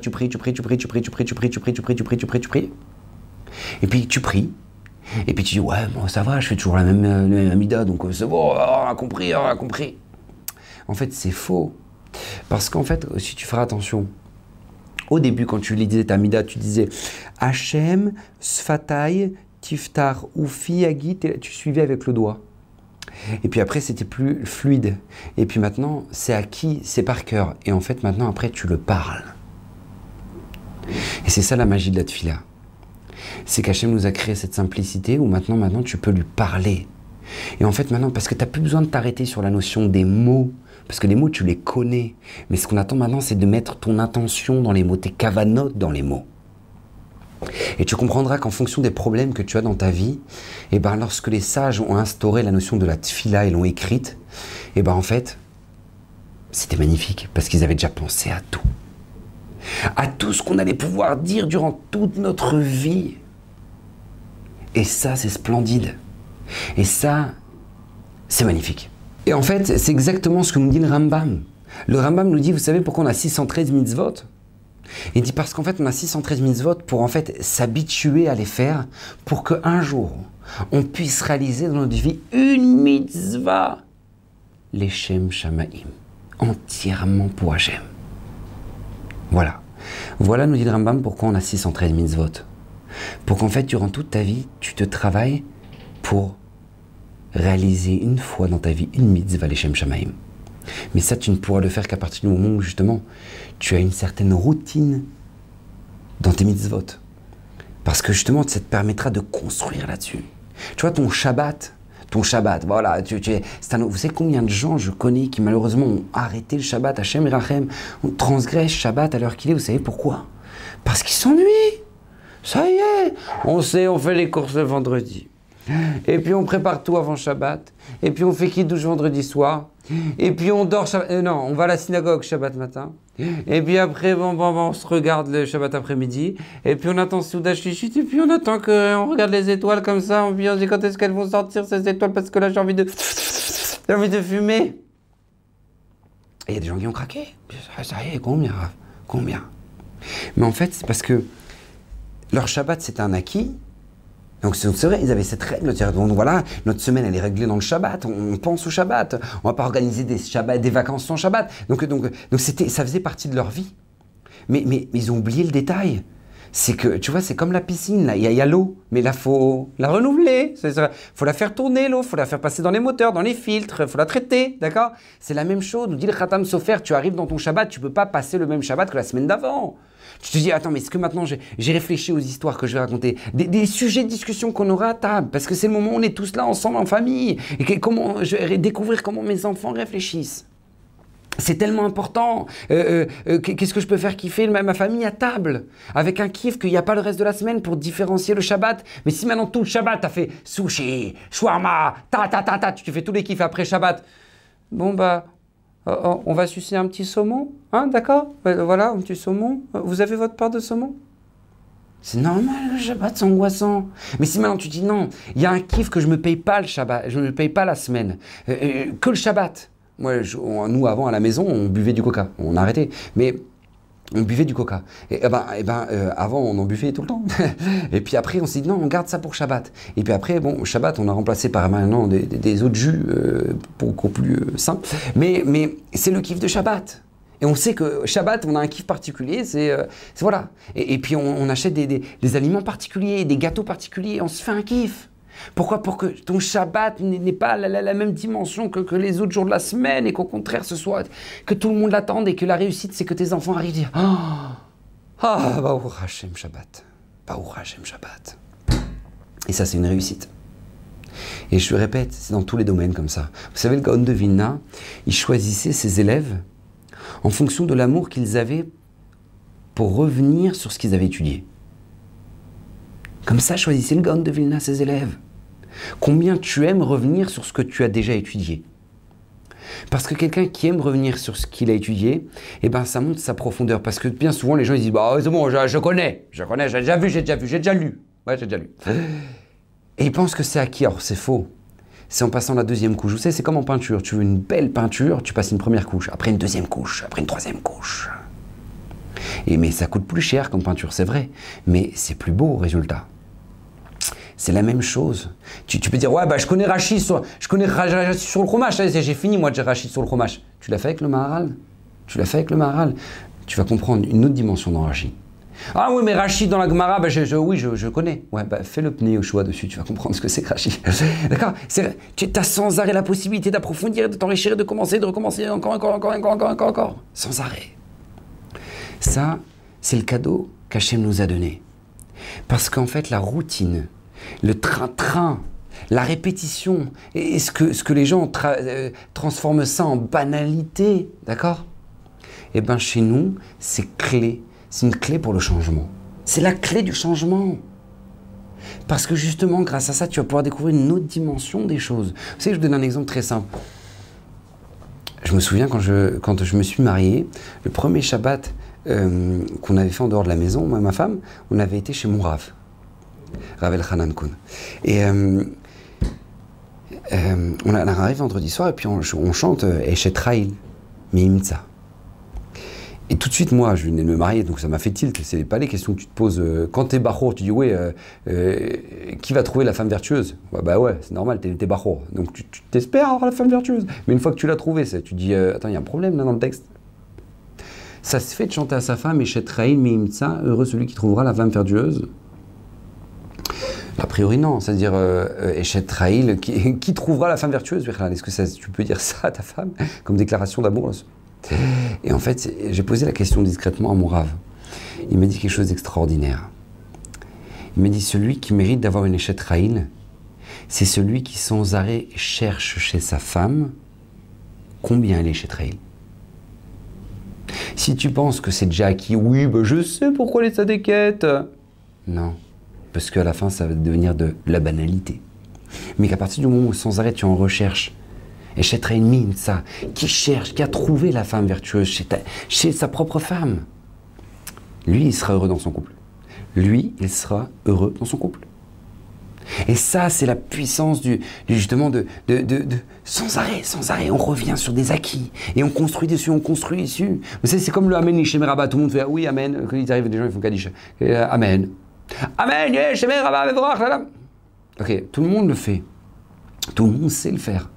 tu pries, tu pries, tu pries, tu pries, tu pries, tu pries, tu pries, tu pries, tu pries, tu pries, tu pries. Et puis tu pries. Et puis tu dis ouais, moi ça va, je fais toujours la même, amida, donc c'est bon, on a compris, on a compris. En fait, c'est faux. Parce qu'en fait, si tu feras attention, au début, quand tu lisais ta mida, tu disais Hachem, Sfatai, Tiftar, Oufi, Agit, tu suivais avec le doigt. Et puis après, c'était plus fluide. Et puis maintenant, c'est acquis, c'est par cœur. Et en fait, maintenant, après, tu le parles. Et c'est ça la magie de la tfila. C'est qu'Hachem nous a créé cette simplicité où maintenant, maintenant, tu peux lui parler. Et en fait, maintenant, parce que tu n'as plus besoin de t'arrêter sur la notion des mots, parce que les mots, tu les connais. Mais ce qu'on attend maintenant, c'est de mettre ton intention dans les mots, tes cavanotes dans les mots. Et tu comprendras qu'en fonction des problèmes que tu as dans ta vie, et eh ben lorsque les sages ont instauré la notion de la tfila et l'ont écrite, et eh ben en fait, c'était magnifique parce qu'ils avaient déjà pensé à tout. À tout ce qu'on allait pouvoir dire durant toute notre vie. Et ça, c'est splendide. Et ça, c'est magnifique. Et en fait, c'est exactement ce que nous dit le Rambam. Le Rambam nous dit, vous savez pourquoi on a 613 mitzvot? Il dit parce qu'en fait, on a 613 mitzvot pour en fait s'habituer à les faire pour qu'un jour, on puisse réaliser dans notre vie une mitzvah, l'Echem Shamaim, entièrement pour Hachem. Voilà. Voilà, nous dit le Rambam, pourquoi on a 613 mitzvot. Pour qu'en fait, durant toute ta vie, tu te travailles pour réaliser une fois dans ta vie une mitzvah l'Echem Shamaim. Mais ça, tu ne pourras le faire qu'à partir du moment où justement tu as une certaine routine dans tes mitzvot. Parce que justement, ça te permettra de construire là-dessus. Tu vois, ton Shabbat, ton Shabbat, voilà, tu, tu es, vous savez combien de gens je connais qui malheureusement ont arrêté le Shabbat, Hachem Rachem, ont transgressé Shabbat à l'heure qu'il est, vous savez pourquoi? Parce qu'ils s'ennuient. Ça y est, on sait, on fait les courses le vendredi. Et puis on prépare tout avant Shabbat. Et puis on fait qui douche vendredi soir. Et puis on dort. Euh, non, on va à la synagogue Shabbat matin. Et puis après, on se regarde le Shabbat après-midi. Et puis on attend Souda Shishit. Et puis on attend qu'on regarde les étoiles comme ça. Et puis on se dit quand est-ce qu'elles vont sortir ces étoiles? Parce que là j'ai envie de. J'ai envie de fumer. Et il y a des gens qui ont craqué. Ça y est, combien Combien? Mais en fait, c'est parce que leur Shabbat c'est un acquis. Donc c'est vrai, ils avaient cette règle. Donc voilà, notre semaine elle est réglée dans le Shabbat. On pense au Shabbat. On va pas organiser des Shabbat, des vacances sans Shabbat. Donc donc donc ça faisait partie de leur vie. Mais mais, ils ont oublié le détail. C'est que tu vois, c'est comme la piscine. Là, il y a, l'eau, mais là faut la renouveler. Il faut la faire tourner l'eau, faut la faire passer dans les moteurs, dans les filtres, faut la traiter, d'accord? C'est la même chose. Nous dit le Khatam Sofer, tu arrives dans ton Shabbat, tu peux pas passer le même Shabbat que la semaine d'avant. Tu te dis, attends, mais est-ce que maintenant j'ai réfléchi aux histoires que je vais raconter? Des, sujets de discussion qu'on aura à table, parce que c'est le moment où on est tous là ensemble en famille, et comment je vais découvrir comment mes enfants réfléchissent. C'est tellement important. Euh, euh, euh, qu'est-ce que je peux faire kiffer ma famille à table? Avec un kiff qu'il n'y a pas le reste de la semaine pour différencier le Shabbat. Mais si maintenant tout le Shabbat, t'as fait sushi, shawarma, ta ta ta ta, tu fais tous les kiffs après Shabbat. Bon bah, Oh, oh, on va sucer un petit saumon, hein, d'accord? Voilà, un petit saumon. Vous avez votre part de saumon? C'est normal, le Shabbat, c'est angoissant. Mais si maintenant tu dis non, il y a un kiff que je me paye pas le Shabbat, je ne me paye pas la semaine, euh, euh, que le Shabbat. Moi, nous, avant, à la maison, on buvait du coca. On a arrêté. Mais on buvait du coca. Et, eh ben, et eh ben euh, avant, on en buvait tout le temps. et puis après, on s'est dit non, on garde ça pour Shabbat. Et puis après, bon, Shabbat, on a remplacé par maintenant des, autres jus euh, beaucoup plus euh, sains. Mais, mais c'est le kiff de Shabbat. Et on sait que Shabbat, on a un kiff particulier, c'est euh, voilà. Et, puis on, on achète des- des aliments particuliers, des gâteaux particuliers, on se fait un kiff. Pourquoi Pour que ton Shabbat n'est pas la, même dimension que, les autres jours de la semaine et qu'au contraire ce soit que tout le monde l'attende et que la réussite c'est que tes enfants arrivent à dire Ah, ah, Baruch Hashem Shabbat, Baruch Hashem Shabbat. Et ça c'est une réussite. Et je le répète, c'est dans tous les domaines comme ça. Vous savez, le Gaon de Vilna, il choisissait ses élèves en fonction de l'amour qu'ils avaient pour revenir sur ce qu'ils avaient étudié. Comme ça, choisissait le Gaon de Vilna ses élèves. Combien tu aimes revenir sur ce que tu as déjà étudié Parce que quelqu'un qui aime revenir sur ce qu'il a étudié, eh ben, ça montre sa profondeur. Parce que bien souvent, les gens ils disent bah, C'est bon, je, je connais, je connais, j'ai déjà vu, j'ai déjà vu, j'ai déjà lu. Ouais, j'ai déjà lu. Et ils pensent que c'est acquis. Alors, c'est faux. C'est en passant la deuxième couche. Vous savez, c'est comme en peinture. Tu veux une belle peinture, tu passes une première couche, après une deuxième couche, après une troisième couche. Et mais ça coûte plus cher comme peinture, c'est vrai. Mais c'est plus beau au résultat. C'est la même chose. Tu, peux dire, ouais, bah, je connais Rachid sur, je connais Rachid sur le fromage. J'ai fini, moi, de Rachid sur le fromage. Tu l'as fait avec le Maharal? Tu l'as fait avec le Maharal Tu vas comprendre une autre dimension dans Rachid. Ah oui, mais Rachid dans la Gemara, bah, je, oui, je, connais. Ouais, bah, fais le pneu au choix dessus, tu vas comprendre ce que c'est que Rachid. D'accord? Tu as sans arrêt la possibilité d'approfondir, de t'enrichir, de commencer, de recommencer encore, encore, encore, encore, encore, encore, encore. Sans arrêt. Ça, c'est le cadeau qu'Hachem nous a donné. Parce qu'en fait, la routine, le train-train, la répétition, et ce que, ce que les gens euh, transforment ça en banalité, d'accord? Eh bien, chez nous, c'est clé. C'est une clé pour le changement. C'est la clé du changement. Parce que justement, grâce à ça, tu vas pouvoir découvrir une autre dimension des choses. Vous savez, je vous donne un exemple très simple. Je me souviens quand je, quand je me suis marié, le premier Shabbat euh, qu'on avait fait en dehors de la maison, moi et ma femme, on avait été chez mon Rav, Rav Koun. Et euh, euh, on, arrive vendredi soir et puis on, chante Eshet Raïl. Et tout de suite, moi, je venais de me marier, donc ça m'a fait tilt. C'est pas les questions que tu te poses. quand t'es bachour, tu dis, ouais, qui va trouver la femme vertueuse? Bah, bah ouais, c'est normal, t'es, t'es bachour. Donc tu, t'espères avoir la femme vertueuse. Mais une fois que tu l'as trouvée, tu dis, attends, il y a un problème là dans le texte. Ça se fait de chanter à sa femme, Eshet Raïl, heureux celui qui trouvera la femme vertueuse. A priori, non. C'est-à-dire, euh, euh, qui, trouvera la femme vertueuse Est-ce que tu peux dire ça à ta femme comme déclaration d'amour Et en fait, j'ai posé la question discrètement à mon rave. Il m'a dit quelque chose d'extraordinaire. Il m'a dit celui qui mérite d'avoir une Raïl, c'est celui qui sans arrêt cherche chez sa femme combien elle est Eshet Raïl. Si tu penses que c'est déjà acquis, oui, ben je sais pourquoi les sadéquettes. Non, parce qu'à la fin, ça va devenir de la banalité. Mais qu'à partir du moment où sans arrêt tu en recherches, et chez mine ça, qui cherche, qui a trouvé la femme vertueuse chez sa propre femme, lui, il sera heureux dans son couple. Lui, il sera heureux dans son couple. Et ça, c'est la puissance du, justement de, de, de- sans arrêt, sans arrêt, on revient sur des acquis et on construit dessus, on construit dessus. Vous savez, c'est comme le Amen Nishem Rabba, tout le monde fait oui, Amen. Quand ils arrivent, des gens ils font Kaddish. Et, euh, amen. Amen, yeah, Shem Rabba. Ok, tout le monde le fait. Tout le monde sait le faire.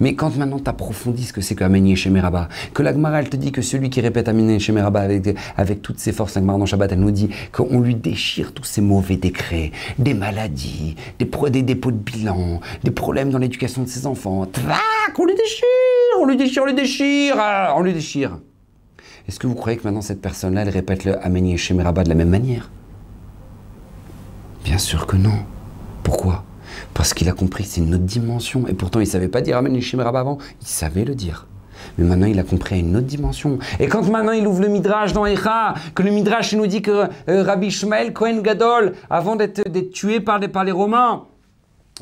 Mais quand maintenant tu approfondis ce que c'est que Amen Yeshem Rabba, que la Gemara elle te dit que celui qui répète Amen Yeshem Rabba avec, avec toutes ses forces, la Gemara dans Shabbat, elle nous dit qu'on lui déchire tous ces mauvais décrets, des maladies, des, dépôts de bilan, des problèmes dans l'éducation de ses enfants. Tvac, on lui déchire, on lui déchire, on lui déchire, ah, on lui déchire. Est-ce que vous croyez que maintenant cette personne-là, elle répète le Amen Yeshem Rabba de la même manière? Bien sûr que non. Pourquoi? Parce qu'il a compris c'est une autre dimension. Et pourtant, il ne savait pas dire Amen Yeshim Rabba avant. Il savait le dire. Mais maintenant, il a compris à une autre dimension. Et quand maintenant il ouvre le Midrash dans Echa, que le Midrash nous dit que euh, Rabbi Ishmael Cohen Gadol, avant d'être d'être tué par les, par les Romains,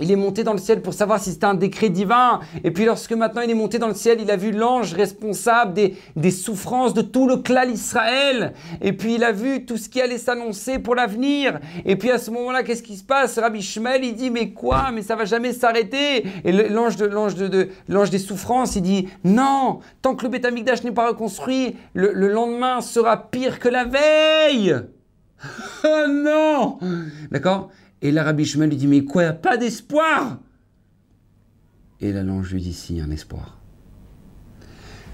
il est monté dans le ciel pour savoir si c'était un décret divin. Et puis lorsque maintenant il est monté dans le ciel, il a vu l'ange responsable des, des souffrances de tout le clan Israël. Et puis il a vu tout ce qui allait s'annoncer pour l'avenir. Et puis à ce moment-là, qu'est-ce qui se passe? Rabbi Shmuel, il dit mais quoi? Mais ça va jamais s'arrêter. Et l'ange de l'ange de, l'ange des souffrances, il dit non, tant que le Beth n'est pas reconstruit, le, le lendemain sera pire que la veille. Oh non D'accord? Et Shmuel lui dit, mais quoi, y a pas d'espoir? Et là, l'ange lui dit, si, un espoir.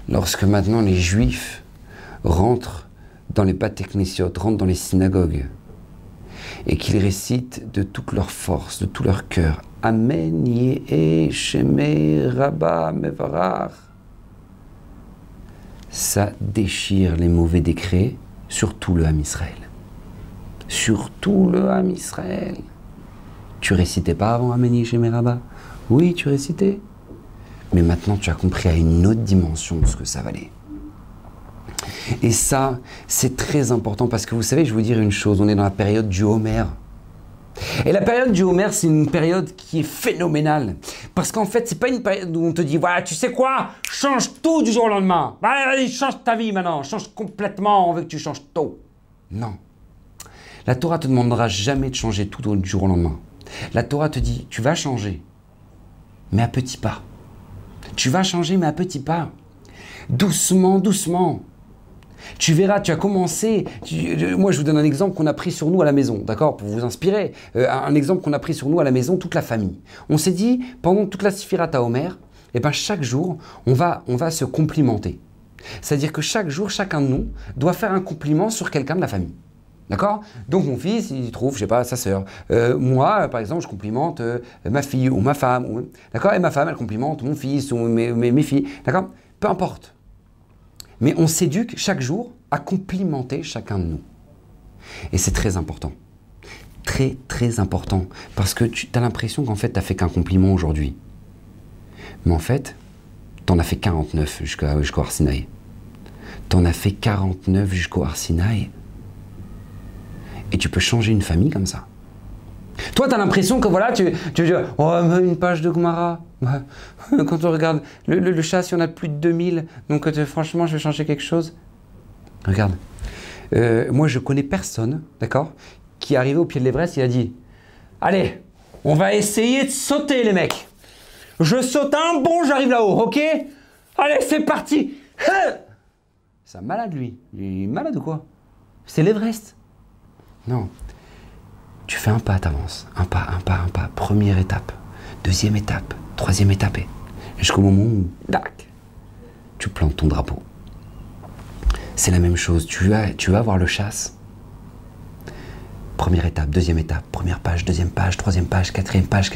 lorsque maintenant les juifs rentrent dans les techniciotes, rentrent dans les synagogues, et qu'ils récitent de toute leur force, de tout leur cœur, Amen, Yeh, Sheme, Rabba, Mevarar. Ça déchire les mauvais décrets sur tout le Ham Israël. Sur tout le Ham Israël. Tu récitais pas avant Amen, Yeh, Sheme, Rabba Oui, tu récitais. Mais maintenant, tu as compris à une autre dimension ce que ça valait. Et ça, c'est très important parce que vous savez, je vais vous dire une chose, on est dans la période du Homer. Et la période du Homer, c'est une période qui est phénoménale. Parce qu'en fait, c'est pas une période où on te dit, voilà, tu sais quoi, change tout du jour au lendemain. Allez, change ta vie maintenant, change complètement, on veut que tu changes tout. Non. La Torah te demandera jamais de changer tout du jour au lendemain. La Torah te dit, tu vas changer, mais à petits pas. Tu vas changer, mais à petits pas. Doucement, doucement. Tu verras, tu as commencé. moi, je vous donne un exemple qu'on a pris sur nous à la maison, d'accord, pour vous inspirer. Euh, un exemple qu'on a pris sur nous à la maison, toute la famille. On s'est dit, pendant toute la Sphirata Omer, eh ben, chaque jour, on va, on va se complimenter. C'est-à-dire que chaque jour, chacun de nous doit faire un compliment sur quelqu'un de la famille. D'accord? Donc mon fils, il trouve, je sais pas, sa sœur. Euh, moi, par exemple, je complimente euh, ma fille ou ma femme. D'accord? Et ma femme, elle complimente mon fils ou mes, mes filles. D'accord? Peu importe. Mais on s'éduque chaque jour à complimenter chacun de nous. Et c'est très important. Très, très important. Parce que tu as l'impression qu'en fait, tu n'as fait qu'un compliment aujourd'hui. Mais en fait, tu en as fait 49 jusqu'au Arsinaï. Tu en as fait 49 jusqu'au Arsinaï. Et tu peux changer une famille comme ça. Toi, tu as l'impression que voilà, tu, tu dis, oh, une page de Gumara. Quand on regarde le, le, chat, il y en a plus de 2000, donc euh, franchement, je vais changer quelque chose. Regarde, euh, moi, je connais personne, d'accord, qui est arrivé au pied de l'Everest, il a dit, allez, on va essayer de sauter, les mecs. Je saute un bon, j'arrive là-haut, ok? Allez, c'est parti C'est un malade, lui. Il est malade ou quoi? C'est l'Everest. Non, tu fais un pas, t'avances. Un pas, un pas, un pas. Première étape. Deuxième étape. Troisième étape. Jusqu'au moment où, dac, tu plantes ton drapeau. C'est la même chose. Tu vas, tu voir le chasse. Première étape, deuxième étape, première page, deuxième page, troisième page, quatrième page.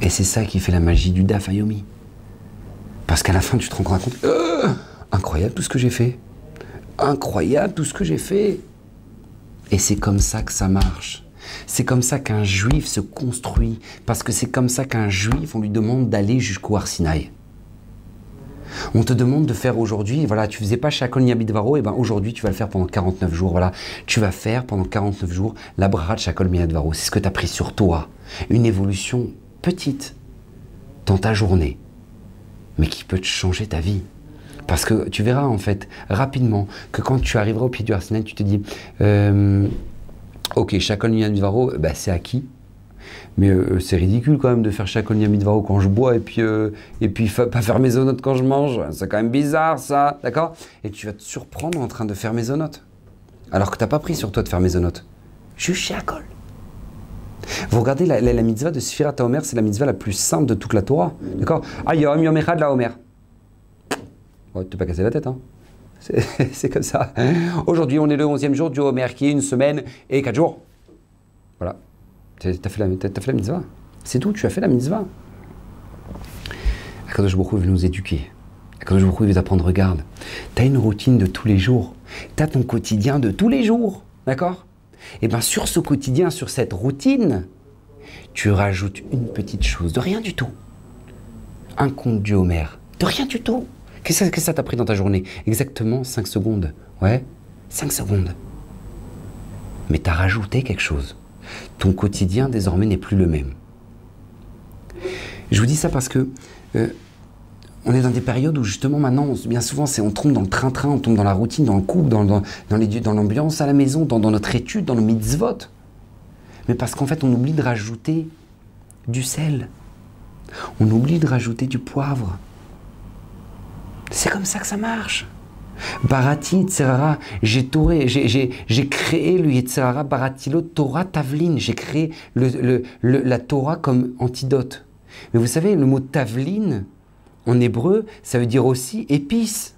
Et c'est ça qui fait la magie du DAF Ayomi. Parce qu'à la fin, tu te rends compte, euh, incroyable tout ce que j'ai fait. Incroyable tout ce que j'ai fait. Et c'est comme ça que ça marche. C'est comme ça qu'un juif se construit, parce que c'est comme ça qu'un juif, on lui demande d'aller jusqu'au Arsinaï. On te demande de faire aujourd'hui, voilà, tu faisais pas Shakol Bidvaro, et ben aujourd'hui tu vas le faire pendant 49 jours, voilà. Tu vas faire pendant 49 jours la Bracha de Shakol Bidvaro. C'est ce que tu as pris sur toi. Une évolution petite dans ta journée, mais qui peut te changer ta vie. Parce que tu verras en fait rapidement que quand tu arriveras au pied du Arsenal, tu te dis euh, Ok, Chacun Midvaro, bah, c'est acquis. Mais euh, c'est ridicule quand même de faire Chacun Midvaro quand je bois et puis, euh, et puis pas faire mes onotes quand je mange. C'est quand même bizarre ça, d'accord? Et tu vas te surprendre en train de faire mes onotes. Alors que tu n'as pas pris sur toi de faire mes onotes. Juste chez Akol. Vous regardez la, la, mitzvah de Sfirat Omer, c'est la mitzvah la plus simple de toute la Torah. D'accord? Ah, Yom Yom Echad la Omer. Oh, tu pas cassé la tête, hein c'est comme ça. Aujourd'hui, on est le 11e jour du Homer, qui est une semaine et 4 jours. Voilà. Tu as, as fait la mitzvah. C'est tout, tu as fait la mitzvah. Akadosh Baruch veut nous éduquer. Akadosh Baruch veut apprendre, regarde, tu as une routine de tous les jours. Tu as ton quotidien de tous les jours. D'accord? Et eh bien sur ce quotidien, sur cette routine, tu rajoutes une petite chose, de rien du tout. Un compte du Homer, de rien du tout. Qu'est-ce que ça t'a pris dans ta journée? Exactement 5 secondes. Ouais 5 secondes. Mais tu as rajouté quelque chose. Ton quotidien désormais n'est plus le même. Je vous dis ça parce que euh, on est dans des périodes où justement maintenant, bien souvent, on tombe dans le train-train, on tombe dans la routine, dans le couple, dans, dans, dans l'ambiance à la maison, dans, dans, notre étude, dans nos mitzvot. Mais parce qu'en fait, on oublie de rajouter du sel. On oublie de rajouter du poivre. C'est comme ça que ça marche. Barati Tzerara, j'ai créé le Yetzerara Baratilo Torah Tavlin, j'ai créé la Torah comme antidote. Mais vous savez, le mot Tavlin, en hébreu, ça veut dire aussi épice.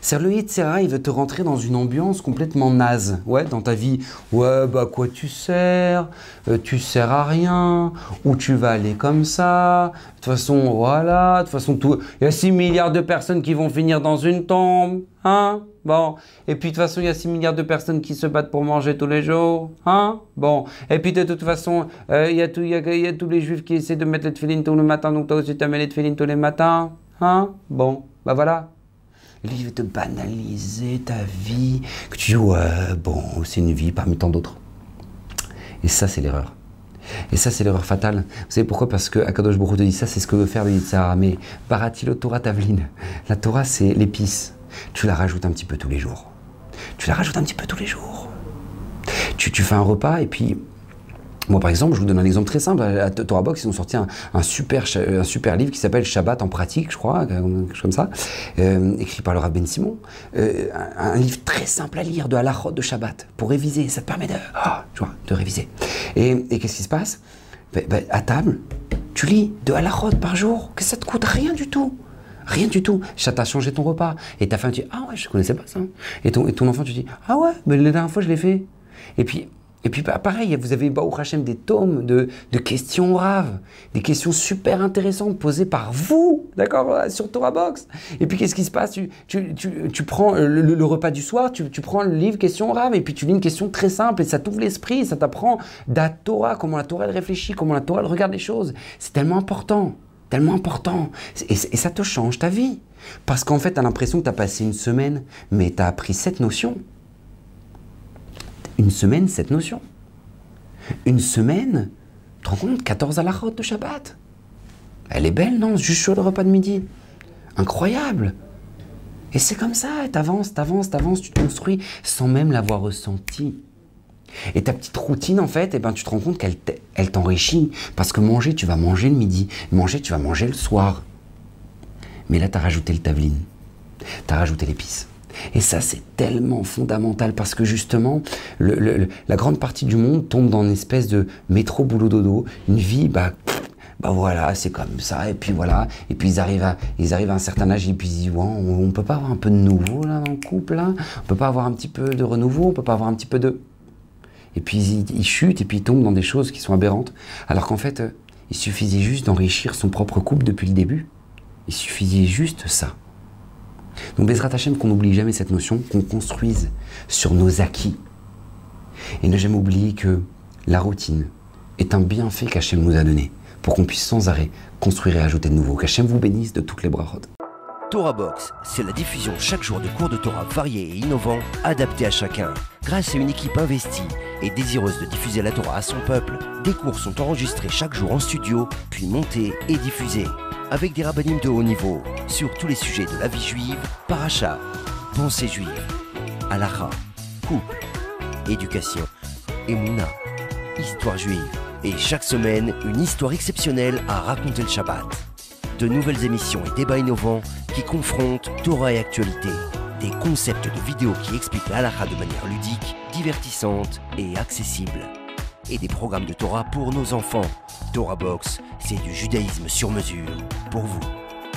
C'est le il veut te rentrer dans une ambiance complètement naze, ouais, dans ta vie. Ouais, bah quoi tu sers? Euh, Tu sers à rien Ou tu vas aller comme ça? De toute façon, voilà. De toute façon, tout. Il y a 6 milliards de personnes qui vont finir dans une tombe, hein? Bon. Et puis de toute façon, il y a 6 milliards de personnes qui se battent pour manger tous les jours, hein? Bon. Et puis de toute façon, euh, il, y a tout, il, y a, tous les juifs qui essaient de mettre les tefillin tous les matins, donc toi aussi tu mets les tefillin tous les matins, hein? Bon. Bah voilà. Veut te banaliser ta vie, que tu dis, ouais, bon, c'est une vie parmi tant d'autres. Et ça, c'est l'erreur. Et ça, c'est l'erreur fatale. Vous savez pourquoi? Parce que Akadosh Baruch te dit ça, c'est ce que veut faire le Yitzhara. Mais Baratilo Torah Tavlin. La Torah, c'est l'épice. Tu la rajoutes un petit peu tous les jours. Tu la rajoutes un petit peu tous les jours. Tu fais un repas et puis moi, par exemple, je vous donne un exemple très simple. À Torah Box, ils ont sorti un, super, un super livre qui s'appelle Shabbat en pratique, je crois, quelque chose comme ça, euh, écrit par le Rav Ben Simon. Euh, un, livre très simple à lire de halachot de Shabbat pour réviser. Ça te permet de, oh, de réviser. Et, qu'est-ce qui se passe? Ben, ben, À table, tu lis de halachot par jour, que ça te coûte rien du tout. Rien du tout. Ça t'a changé ton repas. Et ta femme, tu dis Ah ouais, je connaissais pas ça. Et ton, et ton enfant, tu dis Ah ouais, mais la dernière fois, je l'ai fait. Et puis, et puis bah, pareil, vous avez au Hachem des tomes de, questions graves, des questions super intéressantes posées par vous, d'accord, sur Torah Box. Et puis qu'est-ce qui se passe? Tu, prends le, repas du soir, tu, prends le livre questions graves, et puis tu lis une question très simple, et ça t'ouvre l'esprit, ça t'apprend la Torah, comment la Torah elle réfléchit, comment la Torah elle regarde les choses. C'est tellement important, tellement important. Et, et ça te change ta vie. Parce qu'en fait, tu as l'impression que tu as passé une semaine, mais tu as appris cette notion une semaine cette notion. Une semaine, tu te rends compte, 14 à la route de Shabbat. Elle est belle, non Juste sur le repas de midi. Incroyable. Et c'est comme ça, t'avances, t'avances, t'avances, tu te construis sans même l'avoir ressenti. Et ta petite routine, en fait, eh ben, tu te rends compte qu'elle elle t'enrichit. Parce que manger, tu vas manger le midi. Manger, tu vas manger le soir. Mais là, tu as rajouté le taveline. Tu as rajouté l'épice. Et ça, c'est tellement fondamental parce que justement, la grande partie du monde tombe dans une espèce de métro boulot dodo, une vie, bah, bah voilà, c'est comme ça, et puis voilà, et puis ils arrivent à, ils arrivent à un certain âge, et puis ils disent, ouais, on, peut pas avoir un peu de nouveau là dans le couple, là. On peut pas avoir un petit peu de renouveau, on peut pas avoir un petit peu de... Et puis ils, ils chutent, et puis ils tombent dans des choses qui sont aberrantes, alors qu'en fait, euh, il suffisait juste d'enrichir son propre couple depuis le début. Il suffisait juste ça. Donc Bezrat Hashem, qu'on n'oublie jamais cette notion, qu'on construise sur nos acquis. Et ne jamais oublier que la routine est un bienfait qu'Hachem nous a donné pour qu'on puisse sans arrêt construire et ajouter de nouveau. Qu'Hachem vous bénisse de toutes les brachot. Torah Box, c'est la diffusion chaque jour de cours de Torah variés et innovants, adaptés à chacun. Grâce à une équipe investie et désireuse de diffuser la Torah à son peuple, des cours sont enregistrés chaque jour en studio, puis montés et diffusés avec des rabbinimes de haut niveau sur tous les sujets de la vie juive, paracha, pensée juive, halakha, couple, éducation, émouna, histoire juive. Et chaque semaine, une histoire exceptionnelle à raconter le Shabbat. De nouvelles émissions et débats innovants qui confrontent Torah et actualité. Des concepts de vidéos qui expliquent l'halakha de manière ludique, divertissante et accessible. Et des programmes de Torah pour nos enfants Torah Box, c'est du judaïsme sur mesure pour vous.